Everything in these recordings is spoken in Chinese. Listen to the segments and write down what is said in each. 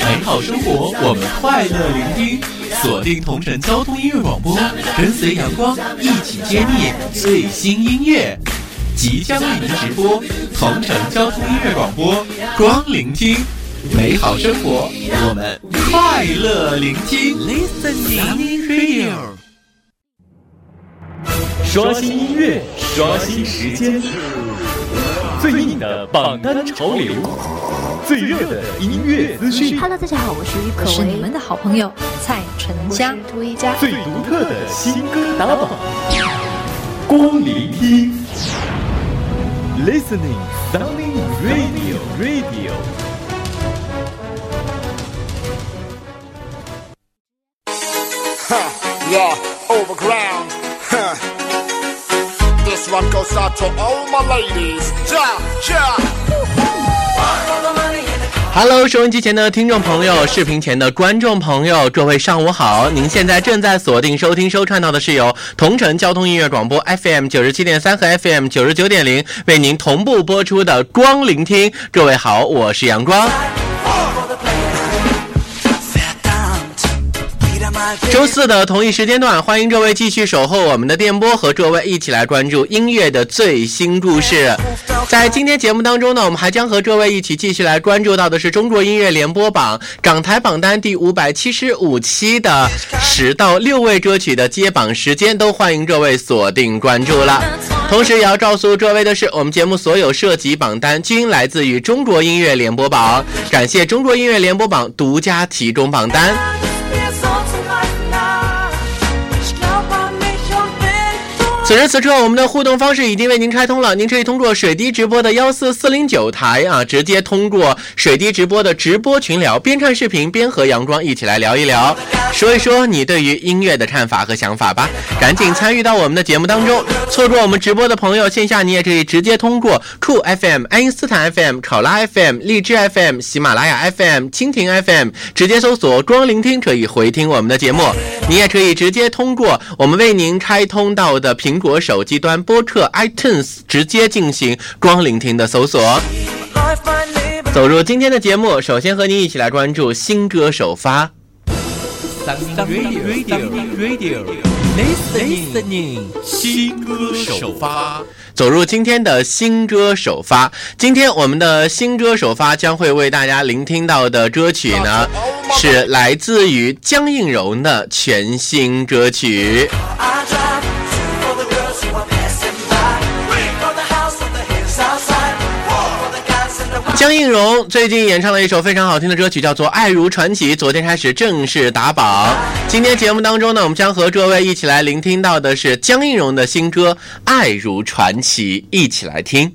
美好生活，我们快乐聆听，锁定同城交通音乐广播，跟随阳光一起揭秘最新音乐。即将为您直播同城交通音乐广播，光聆听美好生活，我们快乐聆听。Listening Radio，刷新音乐，刷新时间，最硬的榜单潮流，最热的音乐资讯。Hello，大家好，我是于可为，是你们的好朋友蔡淳佳。涂一佳，最独特的新歌打榜，光聆听。Listening Sounding Radio Radio。Huh, yeah, overground. Huh. This one goes out to all my ladies. Ja, ja. Hello，收音机前的听众朋友，视频前的观众朋友，各位上午好！您现在正在锁定收听收看到的是由同城交通音乐广播 FM 九十七点三和 FM 九十九点零为您同步播出的光聆听。各位好，我是阳光。周四的同一时间段，欢迎各位继续守候我们的电波，和各位一起来关注音乐的最新故事。在今天节目当中呢，我们还将和各位一起继续来关注到的是中国音乐联播榜港台榜单第五百七十五期的十到六位歌曲的接榜时间，都欢迎各位锁定关注了。同时也要告诉各位的是，我们节目所有涉及榜单均来自于中国音乐联播榜，感谢中国音乐联播榜独家提供榜单。此时此刻，我们的互动方式已经为您开通了。您可以通过水滴直播的幺四四零九台啊，直接通过水滴直播的直播群聊，边看视频边和阳光一起来聊一聊，说一说你对于音乐的看法和想法吧。赶紧参与到我们的节目当中。错过我们直播的朋友，线下你也可以直接通过酷 FM、爱因斯坦 FM、考拉 FM、荔枝 FM、喜马拉雅 FM、蜻蜓 FM，直接搜索“光聆听”可以回听我们的节目。你也可以直接通过我们为您开通到的平。国手机端播客 iTunes 直接进行光聆听的搜索。走入今天的节目，首先和您一起来关注新歌首发。Listening 新歌首发，走入今天的新歌首发。今天我们的新歌首发将会为大家聆听到的歌曲呢，是来自于江映蓉的全新歌曲。江映蓉最近演唱了一首非常好听的歌曲，叫做《爱如传奇》。昨天开始正式打榜。今天节目当中呢，我们将和各位一起来聆听到的是江映蓉的新歌《爱如传奇》，一起来听。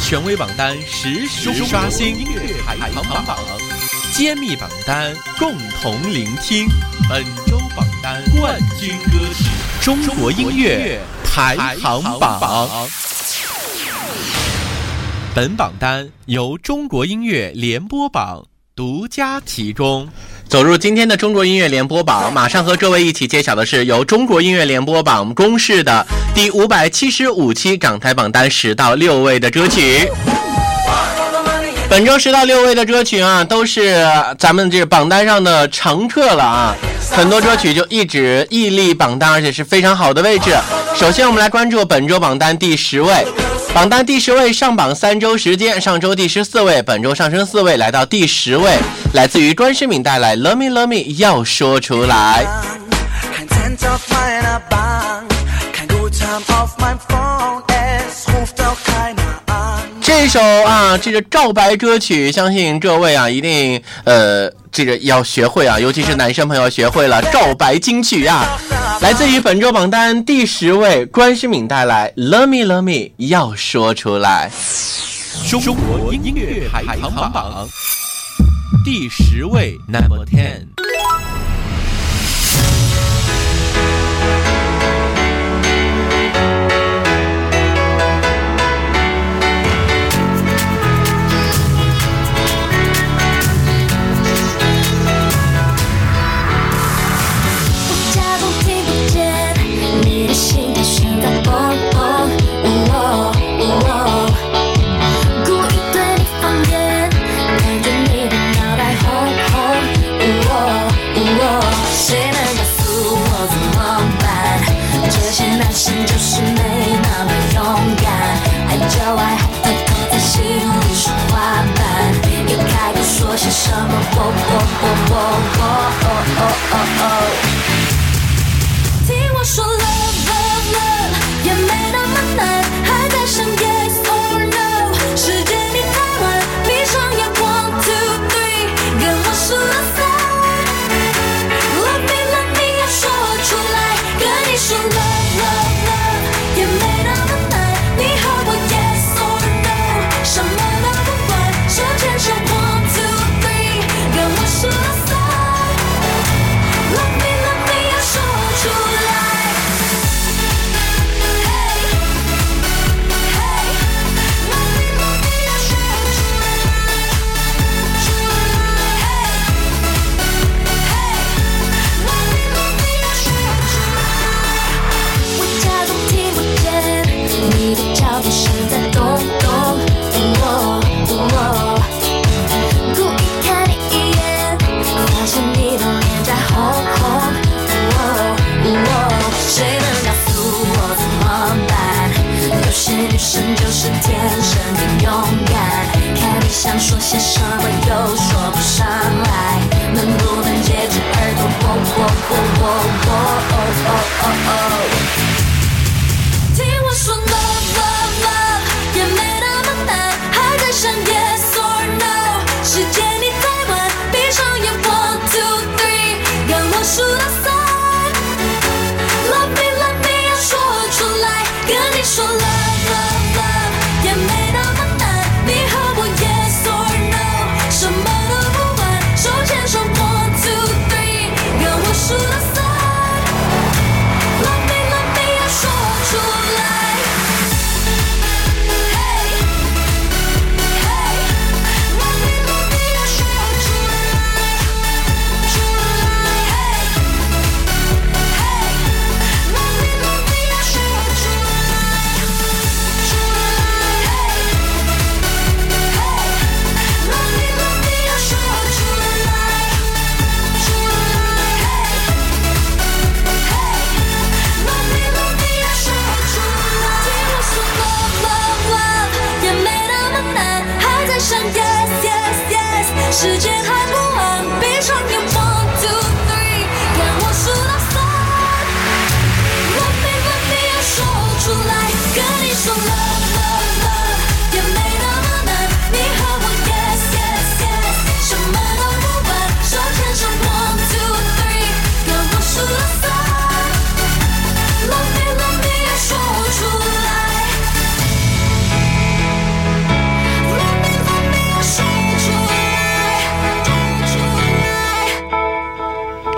权威榜单实时刷新，音乐排行榜，揭秘榜单，共同聆听本周榜单冠军歌曲，中国音乐排行榜。本榜单由中国音乐联播榜独家提供。走入今天的中国音乐联播榜，马上和各位一起揭晓的是由中国音乐联播榜公示的第五百七十五期港台榜单十到六位的歌曲。本周十到六位的歌曲啊，都是咱们这榜单上的常客了啊，很多歌曲就一直屹立榜单，而且是非常好的位置。首先，我们来关注本周榜单第十位，榜单第十位上榜三周时间，上周第十四位，本周上升四位，来到第十位，来自于关诗敏带来《Love Me Love Me》，要说出来。这首啊，这个告白歌曲，相信各位啊，一定呃，这个要学会啊，尤其是男生朋友学会了告白金曲啊。来自于本周榜单第十位，关诗敏带来《Love Me Love Me》，要说出来。中国音乐排行榜第十位，Number Ten。summer, whoa, whoa, whoa, whoa, oh, oh, oh, oh.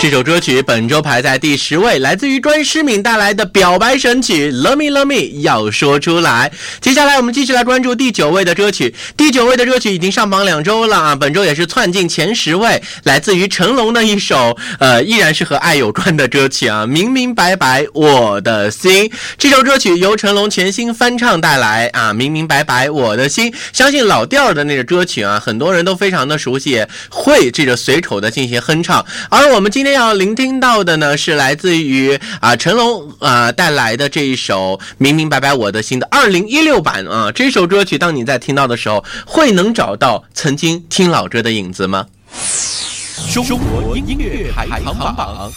这首歌曲本周排在第十位，来自于专诗敏带来的表白神曲《Love Me Love Me》，要说出来。接下来我们继续来关注第九位的歌曲，第九位的歌曲已经上榜两周了啊，本周也是窜进前十位，来自于成龙的一首呃，依然是和爱有关的歌曲啊，《明明白白我的心》。这首歌曲由成龙全新翻唱带来啊，《明明白白我的心》。相信老调的那个歌曲啊，很多人都非常的熟悉，会这个随口的进行哼唱。而我们今天要聆听到的呢，是来自于啊成龙啊带来的这一首《明明白白我的心》的二零一六版啊。这首歌曲，当你在听到的时候，会能找到曾经听老歌的影子吗？中国音乐排行榜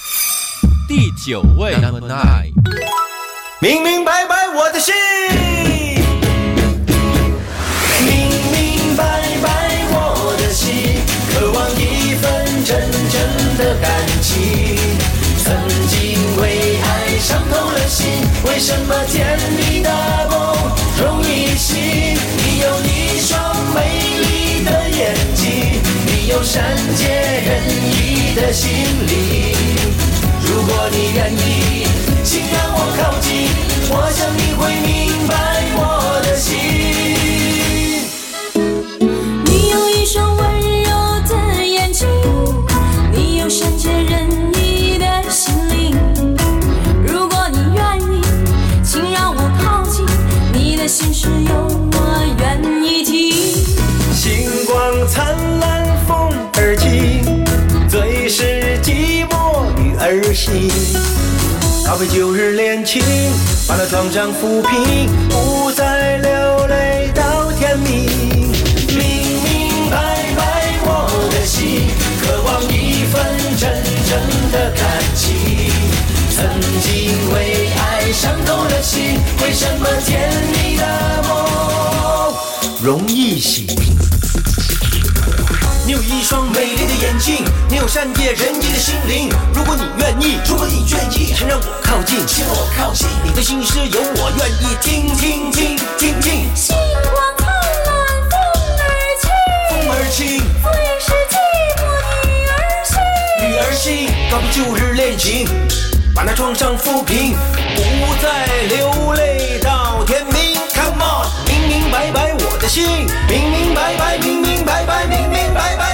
第九位。Number nine 明明白白我的心，的感情。曾经为爱伤透了心，为什么甜蜜的梦容易醒？你有一双美丽的眼睛，你有善解人意的心灵。如果你愿意，请让我靠近，我想你会明白我的心。儿戏。告别旧日恋情，把那创伤抚平，不再流泪到天明。明明白白我的心，渴望一份真正的感情。曾经为爱伤透了心，为什么甜蜜的梦容易醒？你有一双美丽的眼睛，你有善解人意的心灵。如果你愿意，如果你愿意，请让我靠近，请让我靠近。你的心事有我愿意听，听，听，听，听。星光灿烂，风儿轻，风儿轻，最是寂寞女儿心。女儿心，告别旧日恋情，把那创伤抚平，不再流泪到天明。Come on，明明白白心，明明白白，明明白白，明明白白。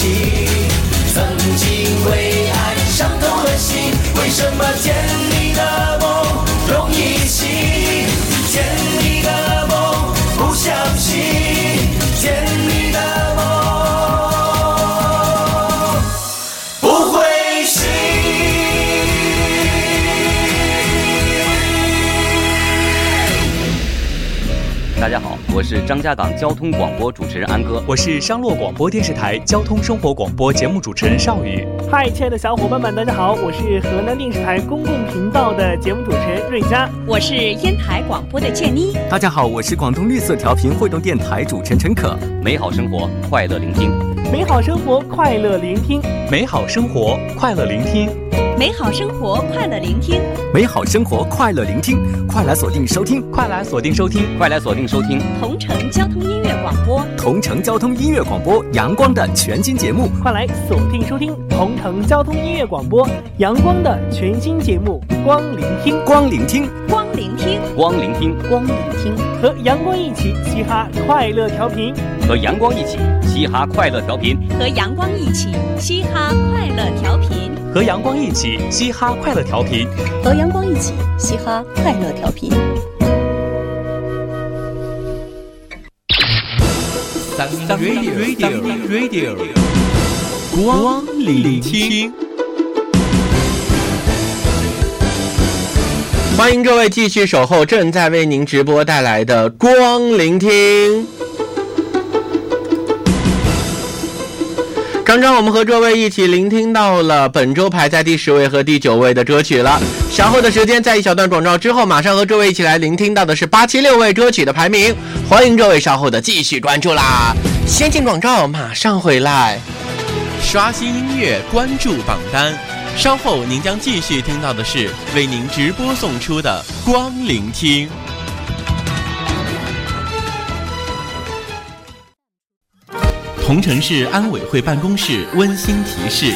感张家港交通广播主持人安哥。我是商洛广播电视台交通生活广播节目主持人邵宇。嗨，亲爱的小伙伴们，大家好，我是河南电视台公共频道的节目主持人瑞佳。我是烟台广播的建妮。大家好，我是广东绿色调频汇动电台主持人陈可。美好生活，快乐聆听。美好生活，快乐聆听。美好生活，快乐聆听。美好生活，快乐聆听。美好生活，快乐聆听，快来锁定收听，快来锁定收听，快来锁定收听。同城交通音乐广播，同城交通音乐广播阳光的全新节目。快来锁定收听。同城交通音乐广播阳光的全新节目《光聆听》，光聆听，光聆听，光聆听，光聆听，和阳光一起嘻哈快乐调频，和阳光一起嘻哈快乐调频，和阳光一起嘻哈快乐调频，和阳光一起嘻哈快乐调频，和阳光一起嘻哈快乐调频。三 radio radio radio，光聆听。欢迎各位继续守候正在为您直播带来的光聆听。刚刚我们和各位一起聆听到了本周排在第十位和第九位的歌曲了。稍后的时间，在一小段广告之后，马上和各位一起来聆听到的是八七六位歌曲的排名。欢迎各位稍后的继续关注啦！先进广告，马上回来。刷新音乐，关注榜单。稍后您将继续听到的是为您直播送出的光聆听。桐城市安委会办公室温馨提示：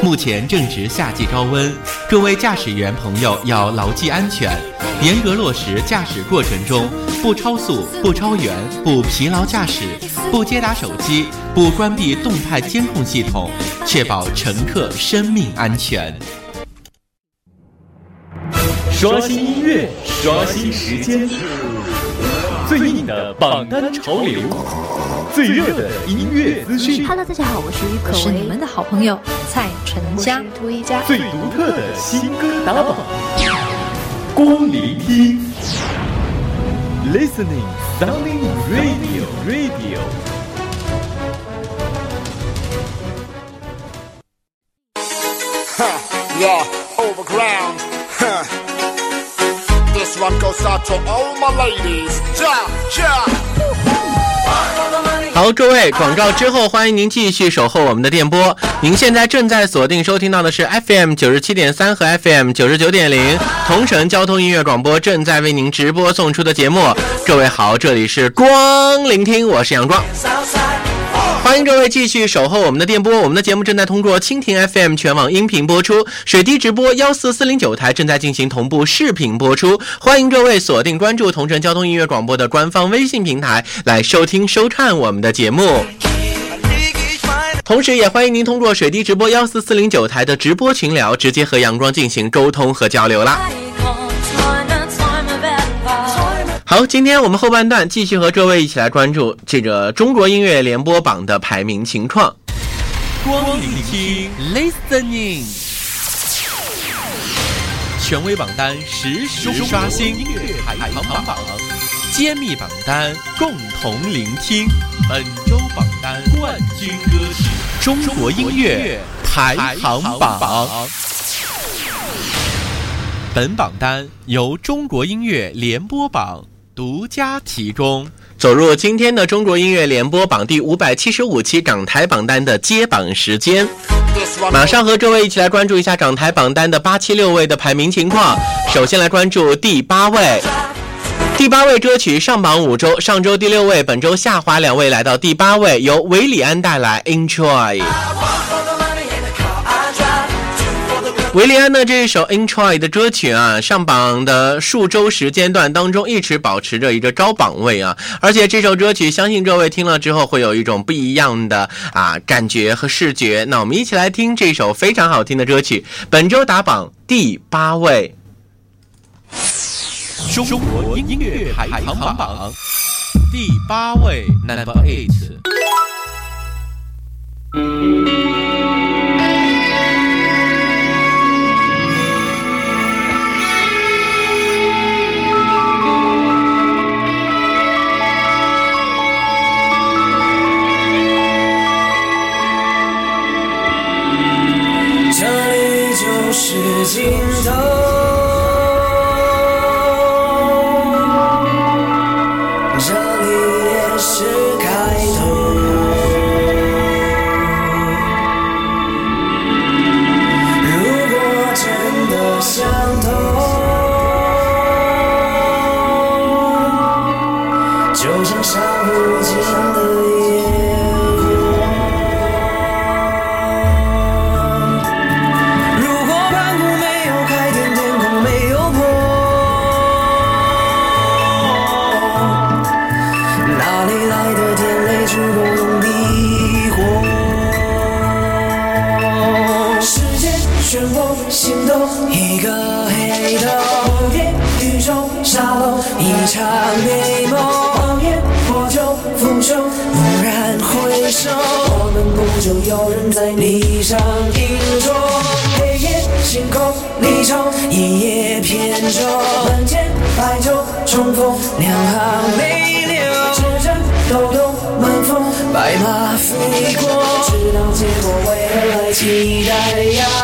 目前正值夏季高温，各位驾驶员朋友要牢记安全，严格落实驾驶过程中不超速、不超员、不疲劳驾驶、不接打手机、不关闭动态监控系统，确保乘客生命安全。刷新音乐，刷新时间，最硬的榜单潮流，最热的音乐资讯。Hello，大家好，我是于可为，是你们的好朋友蔡淳佳。涂一佳，最独特的新歌打榜，光聆听，Listening Sounding Radio Radio。Huh, yeah, overground. One goes out to all my ladies. 好，各位，广告之后，欢迎您继续守候我们的电波。您现在正在锁定收听到的是 FM 九十七点三和 FM 九十九点零同城交通音乐广播正在为您直播送出的节目。各位好，这里是光聆听，我是阳光。欢迎各位继续守候我们的电波，我们的节目正在通过蜻蜓 FM 全网音频播出，水滴直播幺四四零九台正在进行同步视频播出。欢迎各位锁定关注同城交通音乐广播的官方微信平台来收听收看我们的节目。同时，也欢迎您通过水滴直播幺四四零九台的直播群聊，直接和阳光进行沟通和交流啦。好，今天我们后半段继续和各位一起来关注这个中国音乐联播榜的排名情况。光聆听，listening，权威榜单实时刷新，音乐排行榜，揭秘榜单共同聆听，本周榜单冠军歌曲，中国音乐排行榜。本榜单由中国音乐联播榜独家提供。走入今天的中国音乐联播榜第五百七十五期港台榜单的揭榜时间，马上和各位一起来关注一下港台榜单的八七六位的排名情况。首先来关注第八位，第八位歌曲上榜五周，上周第六位，本周下滑两位来到第八位，由韦礼安带来《Enjoy》。维利安的这一首《Enjoy》的歌曲啊，上榜的数周时间段当中一直保持着一个高榜位啊，而且这首歌曲相信各位听了之后会有一种不一样的啊感觉和视觉。那我们一起来听这首非常好听的歌曲，本周打榜第八位。中国音乐排行榜第八位，Number Eight。尽头，这里也是开头。期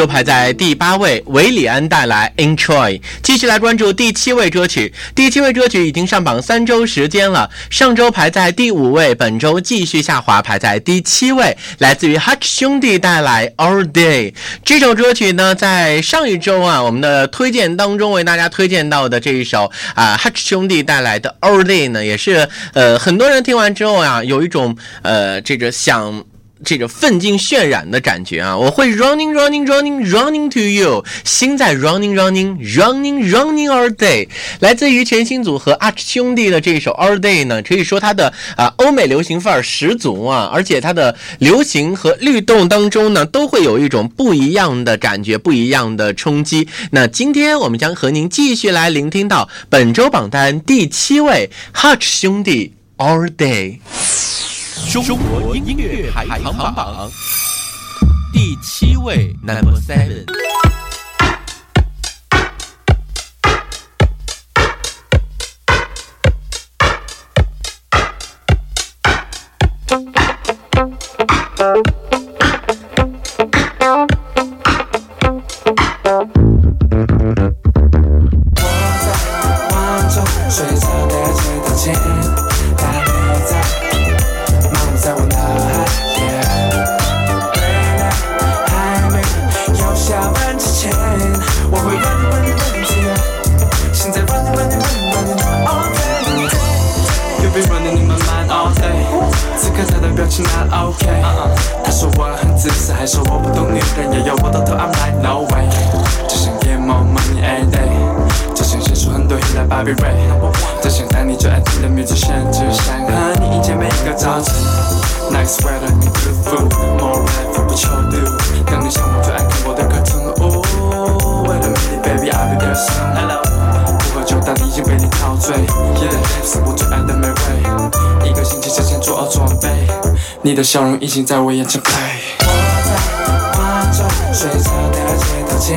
周排在第八位，韦礼安带来《Enjoy》。继续来关注第七位歌曲，第七位歌曲已经上榜三周时间了，上周排在第五位，本周继续下滑，排在第七位，来自于 Hutch 兄弟带来《All Day》。这首歌曲呢，在上一周啊，我们的推荐当中为大家推荐到的这一首啊，Hutch 兄弟带来的《All Day》呢，也是呃很多人听完之后啊，有一种呃这个想。这个奋进渲染的感觉啊，我会 running running running running to you，心在 running running running running all day，来自于全新组合 Arch 兄弟的这一首 all day 呢，可以说它的啊欧美流行范儿十足啊，而且它的流行和律动当中呢，都会有一种不一样的感觉，不一样的冲击。那今天我们将和您继续来聆听到本周榜单第七位 Hutch 兄弟 all day。中国音乐排行榜第七位，Number Seven。此刻他的表情 not OK。他说我很自私，还说我不懂女人，也有我的头 I'm like no way。只想 get more money every day，只想写出很多 hit like Bobby Ray，只想当你最爱听的 musician，只想和你一见每一个早晨。Nice weather, good food, more life for what you do。当你想我最爱看我的 cartoon，哦，Wait a minute, baby, I'll be there soon。Hello。不喝酒，但已经被你陶醉。Yeah, 是我最爱的美味。一个星期之前做好准备，你的笑容已经在我眼前摆。我在花中睡着的街道间，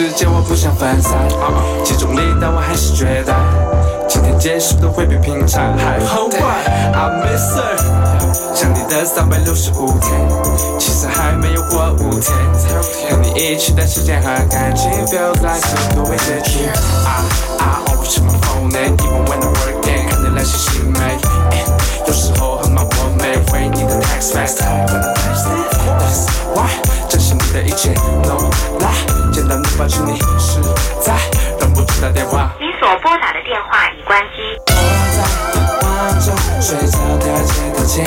时间我不想分散，集中力，但我还是觉得今天结束的会比平常还好玩。I miss her。想你的三百六十五天，其实还没有过五天。和你一起的时间和感情，feels like a two wasted year。I I always check my phone even when I'm working，看你来信心没？有时候很忙，我没回你的 text fast，That's why，珍惜你的一切见到你抱着你，实在忍不住打电话。你所拨打的电话已关机。花中睡着的街道间，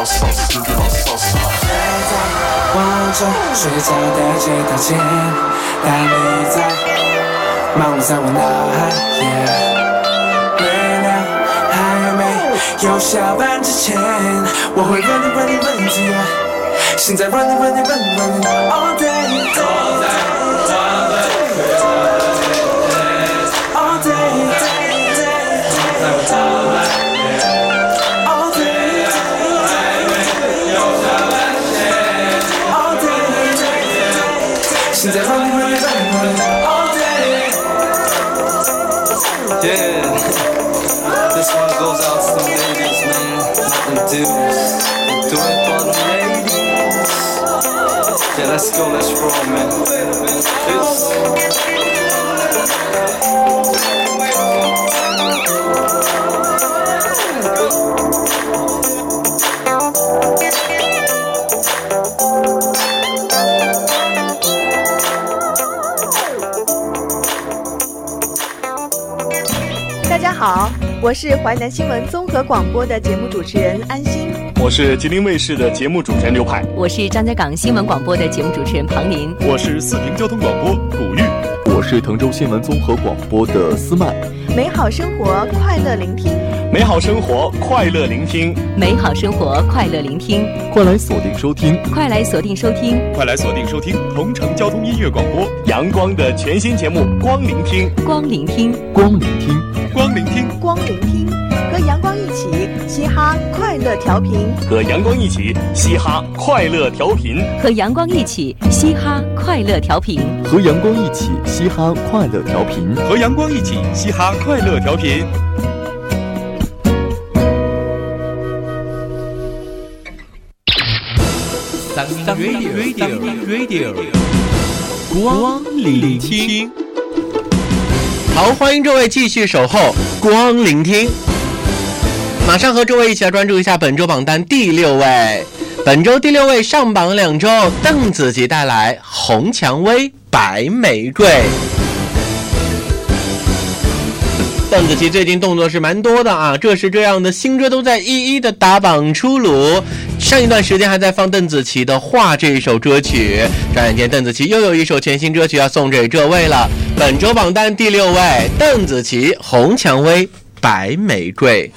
hustling, get it, hustle, get it, hustle. 望着睡着的街道间，但你在漫步在我脑海。Yeah，月亮还没有下班之前，我会 running running running to you。现在 running running running running all day let's go, let's roll, man. Peace. 大家好，我是淮南新闻综合广播的节目主持人安心。我是吉林卫视的节目主持人刘派，我是张家港新闻广播的节目主持人庞林，我是四平交通广播古玉，我是滕州新闻综合广播的思曼。美好生活，快乐聆听。美好生活，快乐聆听。美好生活，快乐聆听。快来锁定收听，快来锁定收听，快来锁定收听。同城交通音乐广播。阳光的全新节目《光聆听》，光聆听，光聆听，光聆听，光聆听，和阳光一起嘻哈快乐调频，和阳光一起嘻哈快乐调频，和阳光一起嘻哈快乐调频，和阳光一起嘻哈快乐调频，和阳光一起嘻哈快乐调频。Radio Radio Radio，光聆听。好，欢迎各位继续守候光聆听。马上和诸位一起来关注一下本周榜单第六位。本周第六位上榜两周，邓紫棋带来《红蔷薇》。白玫瑰。邓紫棋最近动作是蛮多的啊，这是这样的新歌都在一一的打榜出炉。上一段时间还在放邓紫棋的《画》这一首歌曲，转眼间邓紫棋又有一首全新歌曲要送给这位了。本周榜单第六位，邓紫棋《红蔷薇白玫瑰》。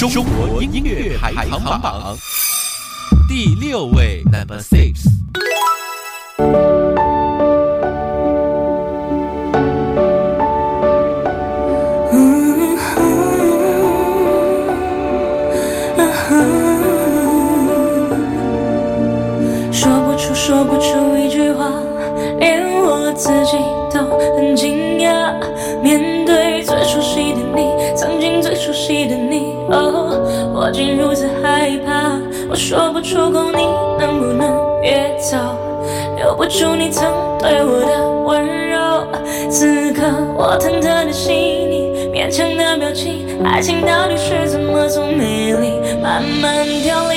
中国音乐排行榜第六位，Number Six。说不出，说不出一句话，连我自己都很惊讶。面竟如此害怕。我说不出口，你能不能别走？留不住你曾对我的温柔。此刻我忐忑的心你，勉强的表情，爱情到底是怎么从美丽慢慢凋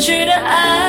去的，爱。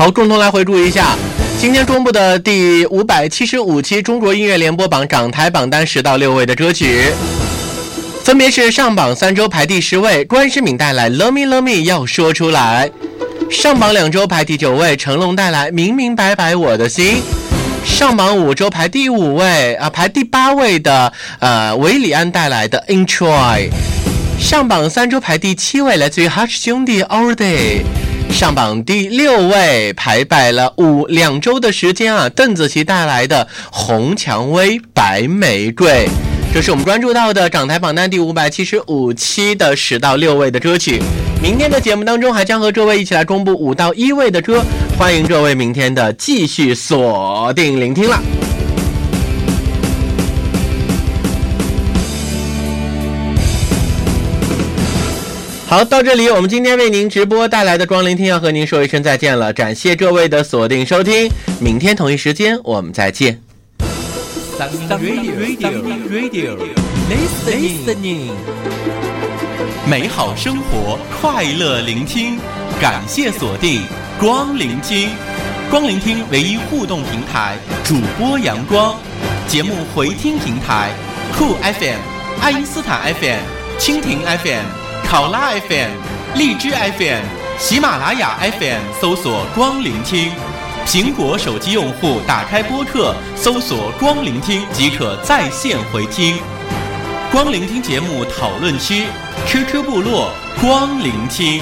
好，共同来回顾一下今天公布的第五百七十五期中国音乐联播榜港台榜单十到六位的歌曲，分别是上榜三周排第十位，关诗敏带来《Love Me Love Me》要说出来；上榜两周排第九位，成龙带来《明明白白我的心》；上榜五周排第五位啊，排第八位的呃韦礼安带来的《Enjoy》；上榜三周排第七位，来自于 Hush 兄弟《All Day》。上榜第六位，排摆了五两周的时间啊，邓紫棋带来的《红蔷薇白玫瑰》，这是我们关注到的港台榜单第五百七十五期的十到六位的歌曲。明天的节目当中，还将和各位一起来公布五到一位的歌，欢迎各位明天的继续锁定聆听了。好，到这里，我们今天为您直播带来的光聆听要和您说一声再见了，感谢各位的锁定收听，明天同一时间我们再见。Radio Radio Radio Listening，美好生活，快乐聆听，感谢锁定光聆听，光聆听唯一互动平台，主播阳光，节目回听平台酷 FM、爱因斯坦 FM、蜻蜓 FM、考拉 FM、荔枝 FM、喜马拉雅 FM 搜索光聆听。苹果手机用户打开播客，搜索“光聆听”即可在线回听。光聆听节目讨论区，QQ 部落光聆听。